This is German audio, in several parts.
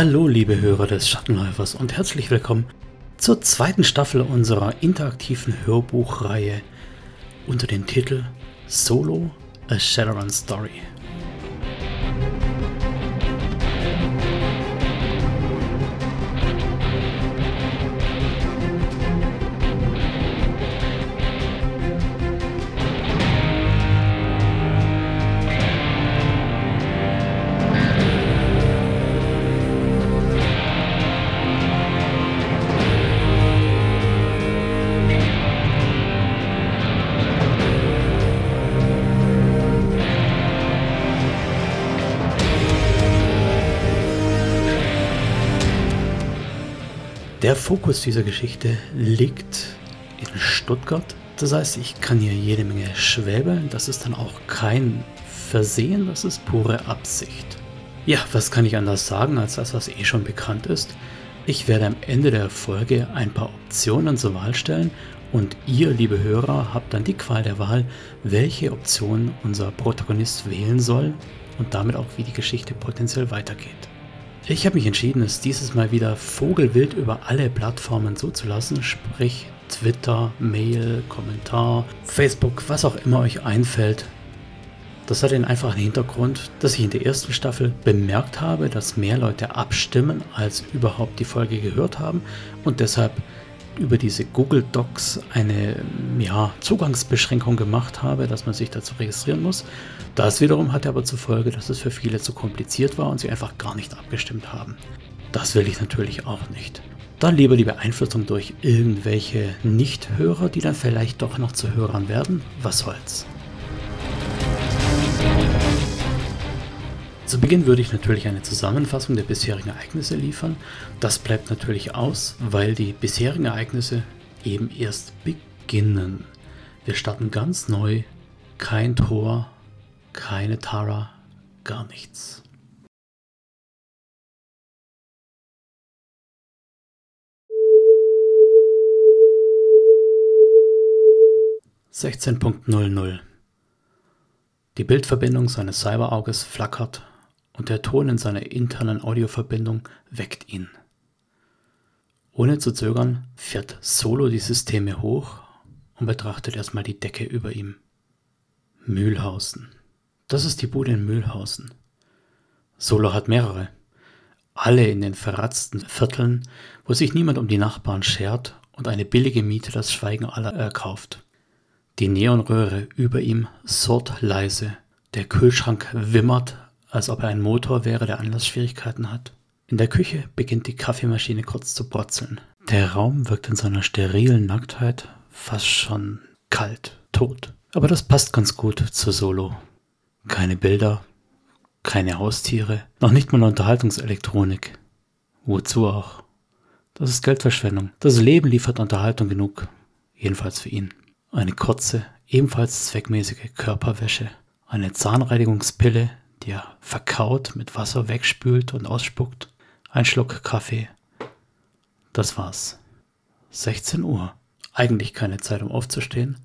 Hallo liebe Hörer des Schattenläufers und herzlich willkommen zur zweiten Staffel unserer interaktiven Hörbuchreihe unter dem Titel Solo A Shadowrun Story. Der Fokus dieser Geschichte liegt in Stuttgart. Das heißt, ich kann hier jede Menge schwäbeln. Das ist dann auch kein Versehen, das ist pure Absicht. Ja, was kann ich anders sagen als das, was eh schon bekannt ist? Ich werde am Ende der Folge ein paar Optionen zur Wahl stellen und ihr, liebe Hörer, habt dann die Qual der Wahl, welche Option unser Protagonist wählen soll und damit auch, wie die Geschichte potenziell weitergeht. Ich habe mich entschieden, es dieses Mal wieder vogelwild über alle Plattformen zuzulassen, sprich Twitter, Mail, Kommentar, Facebook, was auch immer euch einfällt. Das hat den einfachen Hintergrund, dass ich in der ersten Staffel bemerkt habe, dass mehr Leute abstimmen, als überhaupt die Folge gehört haben und deshalb über diese Google Docs eine ja, Zugangsbeschränkung gemacht habe, dass man sich dazu registrieren muss. Das wiederum hatte aber zur Folge, dass es für viele zu kompliziert war und sie einfach gar nicht abgestimmt haben. Das will ich natürlich auch nicht. Dann lieber die Beeinflussung durch irgendwelche Nichthörer, die dann vielleicht doch noch zu Hörern werden. Was soll's. Zu Beginn würde ich natürlich eine Zusammenfassung der bisherigen Ereignisse liefern. Das bleibt natürlich aus, weil die bisherigen Ereignisse eben erst beginnen. Wir starten ganz neu, kein Tor, keine Tara, gar nichts. Sechzehn Die Bildverbindung seines Cyberauges flackert und der Ton in seiner internen Audioverbindung weckt ihn. Ohne zu zögern fährt Solo die Systeme hoch und betrachtet erstmal die Decke über ihm. Mühlhausen. Das ist die Bude in Mühlhausen. Solo hat mehrere. Alle in den verratzten Vierteln, wo sich niemand um die Nachbarn schert und eine billige Miete das Schweigen aller erkauft. Die Neonröhre über ihm surrt leise. Der Kühlschrank wimmert als ob er ein Motor wäre, der Anlassschwierigkeiten hat. In der Küche beginnt die Kaffeemaschine kurz zu brotzeln. Der Raum wirkt in seiner sterilen Nacktheit fast schon kalt, tot. Aber das passt ganz gut zu Solo. Keine Bilder, keine Haustiere, noch nicht mal Unterhaltungselektronik. Wozu auch? Das ist Geldverschwendung. Das Leben liefert Unterhaltung genug. Jedenfalls für ihn. Eine kurze, ebenfalls zweckmäßige Körperwäsche. Eine Zahnreinigungspille, die er verkaut, mit Wasser wegspült und ausspuckt. Ein Schluck Kaffee. Das war's. 16 Uhr. Eigentlich keine Zeit, um aufzustehen,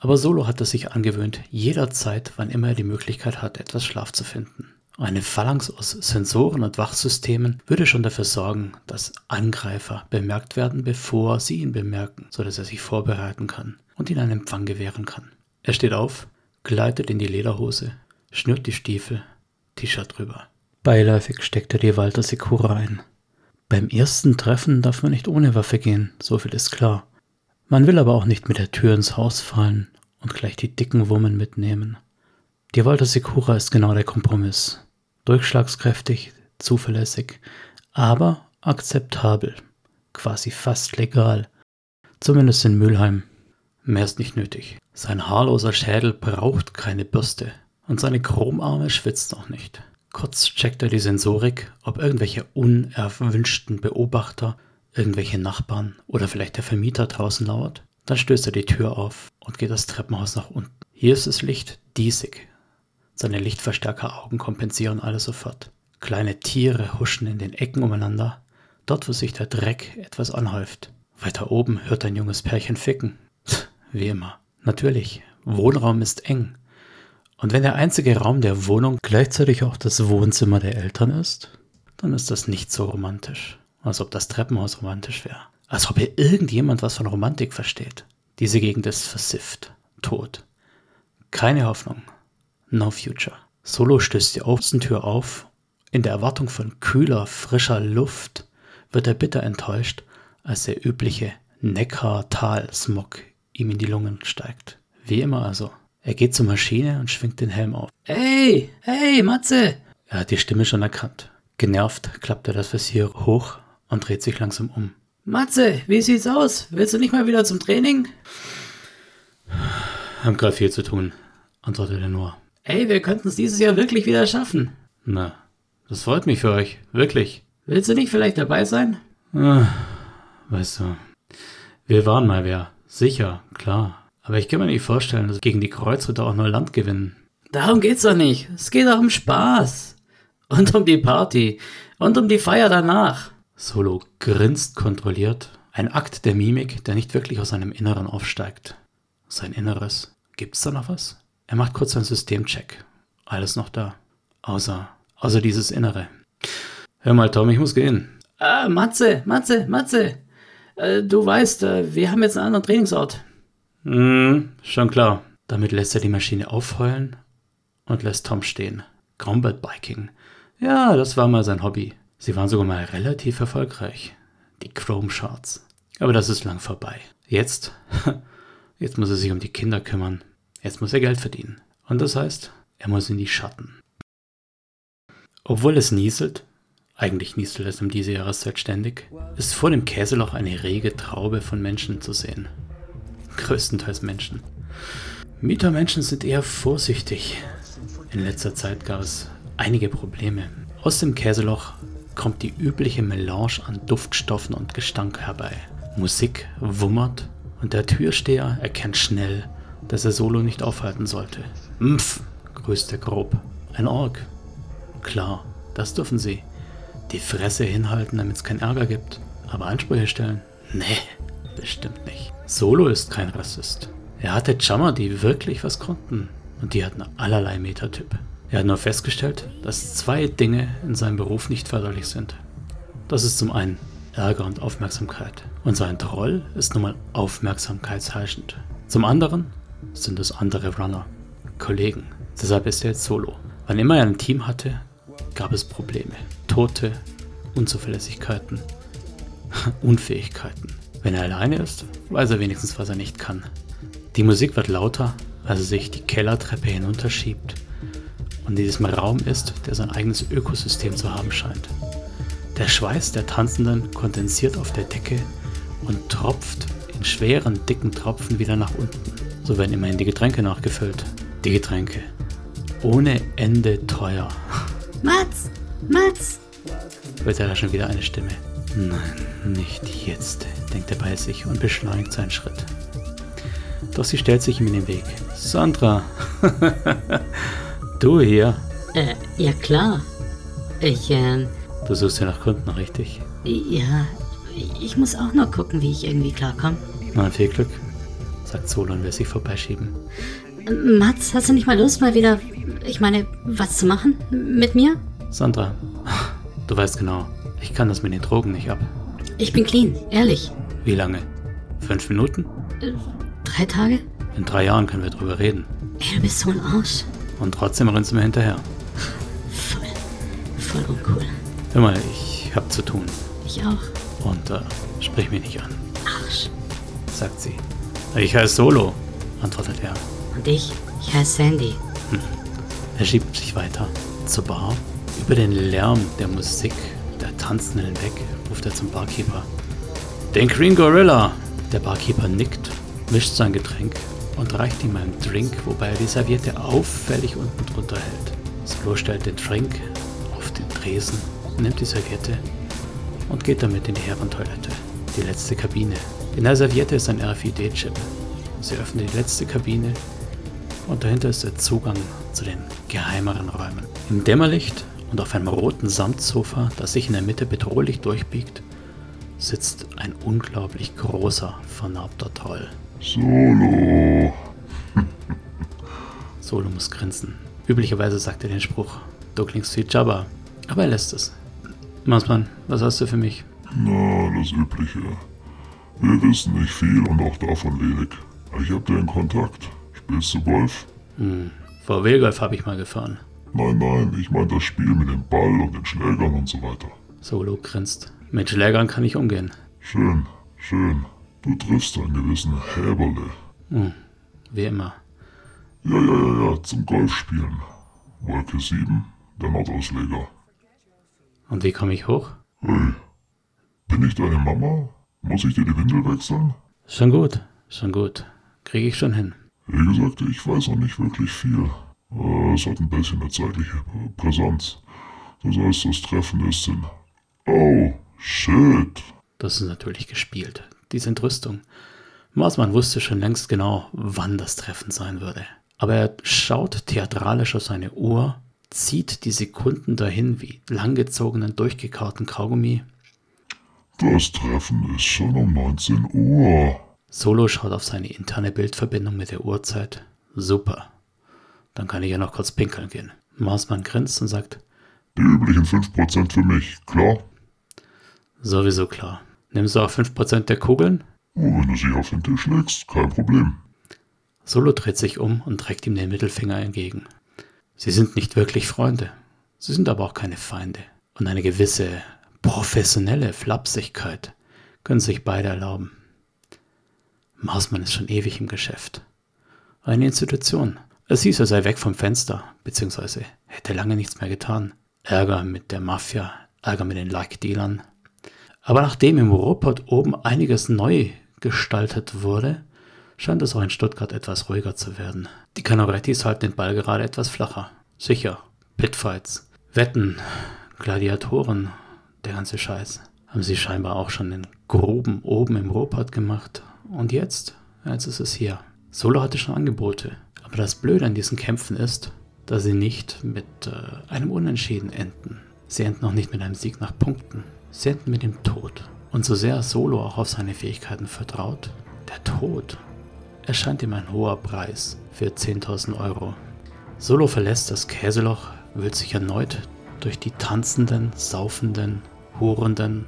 aber Solo hat es sich angewöhnt, jederzeit, wann immer er die Möglichkeit hat, etwas Schlaf zu finden. Eine Phalanx aus Sensoren und Wachsystemen würde schon dafür sorgen, dass Angreifer bemerkt werden, bevor sie ihn bemerken, sodass er sich vorbereiten kann und ihnen einen Empfang gewähren kann. Er steht auf, gleitet in die Lederhose, schnürt die Stiefel, T-Shirt drüber. Beiläufig steckt er die Walter Sekura ein. Beim ersten Treffen darf man nicht ohne Waffe gehen, so viel ist klar. Man will aber auch nicht mit der Tür ins Haus fallen und gleich die dicken Wummen mitnehmen. Die Walter Sekura ist genau der Kompromiss. Durchschlagskräftig, zuverlässig, aber akzeptabel. Quasi fast legal. Zumindest in Mülheim. Mehr ist nicht nötig. Sein haarloser Schädel braucht keine Bürste und seine Chromarme schwitzt auch nicht. Kurz checkt er die Sensorik, ob irgendwelche unerwünschten Beobachter, irgendwelche Nachbarn oder vielleicht der Vermieter draußen lauert. Dann stößt er die Tür auf und geht das Treppenhaus nach unten. Hier ist das Licht diesig. Seine Lichtverstärkeraugen kompensieren alles sofort. Kleine Tiere huschen in den Ecken umeinander, dort wo sich der Dreck etwas anhäuft. Weiter oben hört ein junges Pärchen ficken. Wie immer. Natürlich, Wohnraum ist eng. Und wenn der einzige Raum der Wohnung gleichzeitig auch das Wohnzimmer der Eltern ist, dann ist das nicht so romantisch. Als ob das Treppenhaus romantisch wäre. Als ob hier irgendjemand was von Romantik versteht. Diese Gegend ist versifft, tot. Keine Hoffnung. No future. Solo stößt die Außentür auf. In der Erwartung von kühler, frischer Luft wird er bitter enttäuscht, als der übliche Neckar-Tal-Smog ihm in die Lungen steigt. Wie immer also. Er geht zur Maschine und schwingt den Helm auf. Hey, hey, Matze! Er hat die Stimme schon erkannt. Genervt klappt er das Visier hoch und dreht sich langsam um. Matze, wie sieht's aus? Willst du nicht mal wieder zum Training? Haben gerade viel zu tun, antwortete nur. Ey, wir könnten es dieses Jahr wirklich wieder schaffen. Na, das freut mich für euch, wirklich. Willst du nicht vielleicht dabei sein? Ah, weißt du, wir waren mal wer. Sicher, klar. Aber ich kann mir nicht vorstellen, dass gegen die Kreuzritter auch nur Land gewinnen. Darum geht's doch nicht. Es geht auch um Spaß. Und um die Party. Und um die Feier danach. Solo grinst kontrolliert. Ein Akt der Mimik, der nicht wirklich aus seinem Inneren aufsteigt. Sein Inneres. Gibt's da noch was? Er macht kurz einen Systemcheck. Alles noch da. Außer, außer dieses Innere. Hör mal, Tom, ich muss gehen. Ah, Matze, Matze, Matze. Äh, du weißt, äh, wir haben jetzt einen anderen Trainingsort. Hm, schon klar. Damit lässt er die Maschine aufheulen und lässt Tom stehen. Combat Biking. Ja, das war mal sein Hobby. Sie waren sogar mal relativ erfolgreich. Die Chrome Charts. Aber das ist lang vorbei. Jetzt, jetzt muss er sich um die Kinder kümmern. Jetzt muss er Geld verdienen. Und das heißt, er muss in die Schatten. Obwohl es nieselt, eigentlich nieselt es um diese Jahreszeit ständig, ist vor dem Käseloch eine rege Traube von Menschen zu sehen. Größtenteils Menschen. Mietermenschen sind eher vorsichtig. In letzter Zeit gab es einige Probleme. Aus dem Käseloch kommt die übliche Melange an Duftstoffen und Gestank herbei. Musik wummert und der Türsteher erkennt schnell, dass er Solo nicht aufhalten sollte. Mpf, grüßt er grob. Ein Org. Klar, das dürfen sie. Die Fresse hinhalten, damit es keinen Ärger gibt. Aber Ansprüche stellen? Nee, bestimmt nicht. Solo ist kein Rassist. Er hatte Jammer, die wirklich was konnten. Und die hatten allerlei Metatyp. Er hat nur festgestellt, dass zwei Dinge in seinem Beruf nicht förderlich sind. Das ist zum einen Ärger und Aufmerksamkeit. Und sein Troll ist nun mal aufmerksamkeitsheischend. Zum anderen sind es andere Runner, Kollegen. Deshalb ist er jetzt solo. Wann immer er ein Team hatte, gab es Probleme. Tote, Unzuverlässigkeiten, Unfähigkeiten. Wenn er alleine ist, weiß er wenigstens, was er nicht kann. Die Musik wird lauter, als er sich die Kellertreppe hinunterschiebt und in diesem Raum ist, der sein eigenes Ökosystem zu haben scheint. Der Schweiß der Tanzenden kondensiert auf der Decke und tropft in schweren, dicken Tropfen wieder nach unten. So werden immerhin die Getränke nachgefüllt. Die Getränke. Ohne Ende teuer. Mats! Mats! Er da schon wieder eine Stimme. Nein, nicht jetzt, denkt er bei sich und beschleunigt seinen Schritt. Doch sie stellt sich ihm in den Weg. Sandra! du hier? Äh, ja klar. Ich, äh, Du suchst ja nach Kunden, richtig? ja, ich muss auch noch gucken, wie ich irgendwie klarkomme. Na, viel Glück, sagt Solo und will sich vorbeischieben. Mats, hast du nicht mal Lust, mal wieder, ich meine, was zu machen mit mir? Sandra, du weißt genau, ich kann das mit den Drogen nicht ab. Ich bin clean, ehrlich. Wie lange? Fünf Minuten? Drei Tage? In drei Jahren können wir drüber reden. Ey, du bist so ein Arsch. Und trotzdem rennst du mir hinterher. Voll, voll uncool. Hör mal, ich hab zu tun. Ich auch. Und äh, sprich mich nicht an, Arsch. sagt sie. Ich heiße Solo, antwortet er. Und ich? Ich heiße Sandy. Er schiebt sich weiter zur Bar. Über den Lärm der Musik, der Tanzenden hinweg, ruft er zum Barkeeper. Den Green Gorilla! Der Barkeeper nickt, mischt sein Getränk und reicht ihm einen Drink, wobei er die Serviette auffällig unten drunter hält. Solo stellt den Drink auf den Tresen, nimmt die Serviette und geht damit in die Herrentoilette. Die letzte Kabine. In der Serviette ist ein RFID-Chip. Sie öffnet die letzte Kabine und dahinter ist der Zugang zu den geheimeren Räumen. Im Dämmerlicht und auf einem roten Samtsofa, das sich in der Mitte bedrohlich durchbiegt, sitzt ein unglaublich großer, vernarbter Troll. Solo. Solo muss grinsen. Üblicherweise sagt er den Spruch, du klingst wie Jabba, aber er lässt es. Marsmann, was hast du für mich? Na, das Übliche. Wir wissen nicht viel und auch davon wenig. Ich hab dir einen Kontakt. Spielst du Golf? Hm, VW-Golf habe ich mal gefahren. Nein, nein, ich meine das Spiel mit dem Ball und den Schlägern und so weiter. Solo grinst. Mit Schlägern kann ich umgehen. Schön, schön. Du triffst einen gewissen Häberle. Hm, wie immer. Ja, ja, ja, ja, zum Golfspielen. Wolke 7, der Nordausleger. Und wie komme ich hoch? Hey, bin ich deine Mama? Muss ich dir die Windel wechseln? Schon gut, schon gut. Kriege ich schon hin. Wie gesagt, ich weiß noch nicht wirklich viel. Äh, Es hat ein bisschen eine zeitliche Brisanz. Du sollst das Treffen ist in... Oh, shit. Das ist natürlich gespielt. Diese Entrüstung. Marsmann wusste schon längst genau, wann das Treffen sein würde. Aber er schaut theatralisch auf seine Uhr, zieht die Sekunden dahin wie langgezogenen, durchgekauten Kaugummi. Das Treffen ist schon um 19 Uhr. Solo schaut auf seine interne Bildverbindung mit der Uhrzeit. Super. Dann kann ich ja noch kurz pinkeln gehen. Marsmann grinst und sagt, Die üblichen 5% für mich, klar? sowieso klar. Nimmst du auch 5% der Kugeln? Oh, wenn du sie auf den Tisch legst, kein Problem. Solo dreht sich um und trägt ihm den Mittelfinger entgegen. Sie sind nicht wirklich Freunde. Sie sind aber auch keine Feinde. Und eine gewisse professionelle Flapsigkeit können sich beide erlauben. Marsmann ist schon ewig im Geschäft. Eine Institution. Es hieß, er sei weg vom Fenster, beziehungsweise hätte lange nichts mehr getan. Ärger mit der Mafia, Ärger mit den Like-Dealern. Aber nachdem im Ruhrpott oben einiges neu gestaltet wurde, scheint es auch in Stuttgart etwas ruhiger zu werden. Die Canorettis halten den Ball gerade etwas flacher. Sicher, Pitfights, Wetten, Gladiatoren, der ganze Scheiß. Haben sie scheinbar auch schon in Gruben oben im Ruhrpott gemacht. Und jetzt? Jetzt ist es hier. Solo hatte schon Angebote. Aber das Blöde an diesen Kämpfen ist, dass sie nicht mit äh, einem Unentschieden enden. Sie enden auch nicht mit einem Sieg nach Punkten. Sie enden mit dem Tod. Und so sehr Solo auch auf seine Fähigkeiten vertraut, der Tod erscheint ihm ein hoher Preis für 10.000 Euro. Solo verlässt das Käseloch, wühlt sich erneut durch die tanzenden, saufenden, hurenden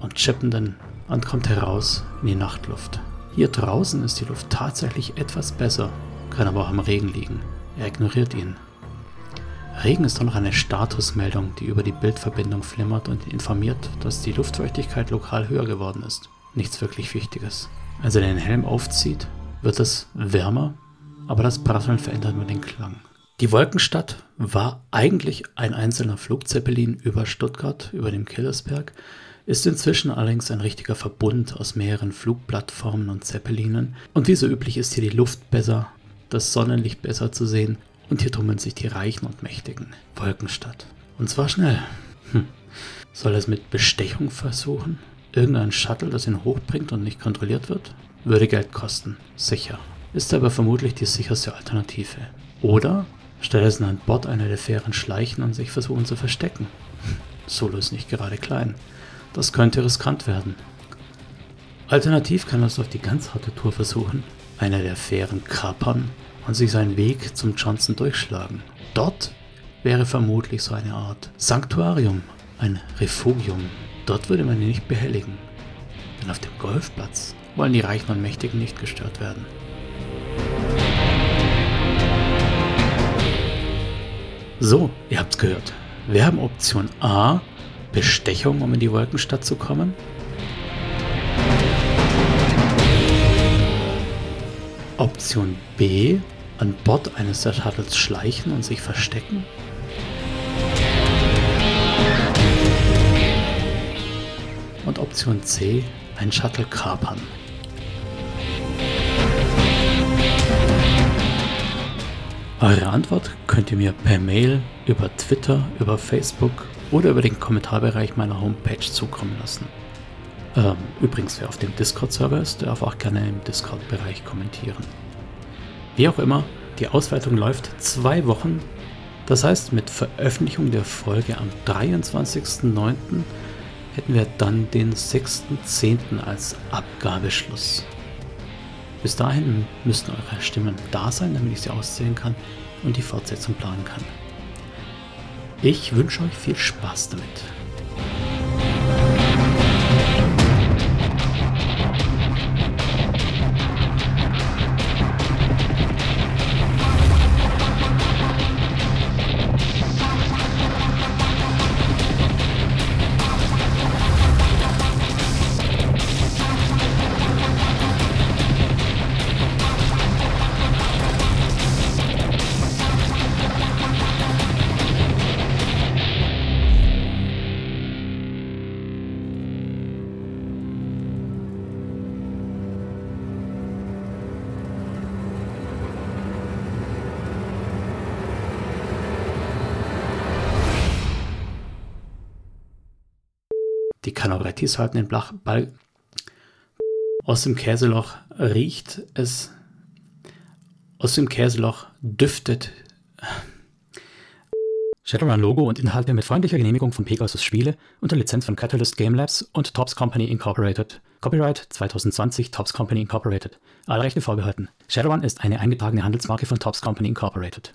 und chippenden und kommt heraus in die Nachtluft. Hier draußen ist die Luft tatsächlich etwas besser, kann aber auch am Regen liegen. Er ignoriert ihn. Regen ist doch noch eine Statusmeldung, die über die Bildverbindung flimmert und informiert, dass die Luftfeuchtigkeit lokal höher geworden ist. Nichts wirklich Wichtiges. Als er den Helm aufzieht, wird es wärmer, aber das Prasseln verändert nur den Klang. Die Wolkenstadt war eigentlich ein einzelner Flugzeppelin über Stuttgart, über dem Killersberg, ist inzwischen allerdings ein richtiger Verbund aus mehreren Flugplattformen und Zeppelinen. Und wie so üblich ist hier die Luft besser, das Sonnenlicht besser zu sehen und hier tummeln sich die Reichen und Mächtigen. Wolkenstadt. Und zwar schnell. Hm. Soll er es mit Bestechung versuchen? Irgendein Shuttle, das ihn hochbringt und nicht kontrolliert wird? Würde Geld kosten, sicher. Ist aber vermutlich die sicherste Alternative. Oder stattdessen an Bord einer der Fähren schleichen und sich versuchen zu verstecken. Solo ist nicht gerade klein. Das könnte riskant werden. Alternativ kann er es auf die ganz harte Tour versuchen, einer der Fähren kapern und sich seinen Weg zum Johnson durchschlagen. Dort wäre vermutlich so eine Art Sanktuarium, ein Refugium. Dort würde man ihn nicht behelligen. Denn auf dem Golfplatz wollen die Reichen und Mächtigen nicht gestört werden. So, ihr habt's gehört. Wir haben Option A, Bestechung, um in die Wolkenstadt zu kommen. Option B, an Bord eines der Shuttles schleichen und sich verstecken. Und Option C, ein Shuttle kapern. Eure Antwort könnt ihr mir per Mail, über Twitter, über Facebook oder über den Kommentarbereich meiner Homepage zukommen lassen. Ähm, übrigens, wer auf dem Discord-Server ist, darf auch gerne im Discord-Bereich kommentieren. Wie auch immer, die Auswertung läuft zwei Wochen. Das heißt, mit Veröffentlichung der Folge am 23.09. hätten wir dann den 6.10. als Abgabeschluss. Bis dahin müssten eure Stimmen da sein, damit ich sie auszählen kann und die Fortsetzung planen kann. Ich wünsche euch viel Spaß damit. Canoretti sollten den Ball aus dem Käseloch riecht es. Aus dem Käseloch düftet. Shadowrun-Logo und Inhalte mit freundlicher Genehmigung von Pegasus Spiele unter Lizenz von Catalyst Game Labs und Tops Company Incorporated. Copyright 2020 Tops Company Incorporated. Alle Rechte vorbehalten. Shadowrun ist eine eingetragene Handelsmarke von Tops Company Incorporated.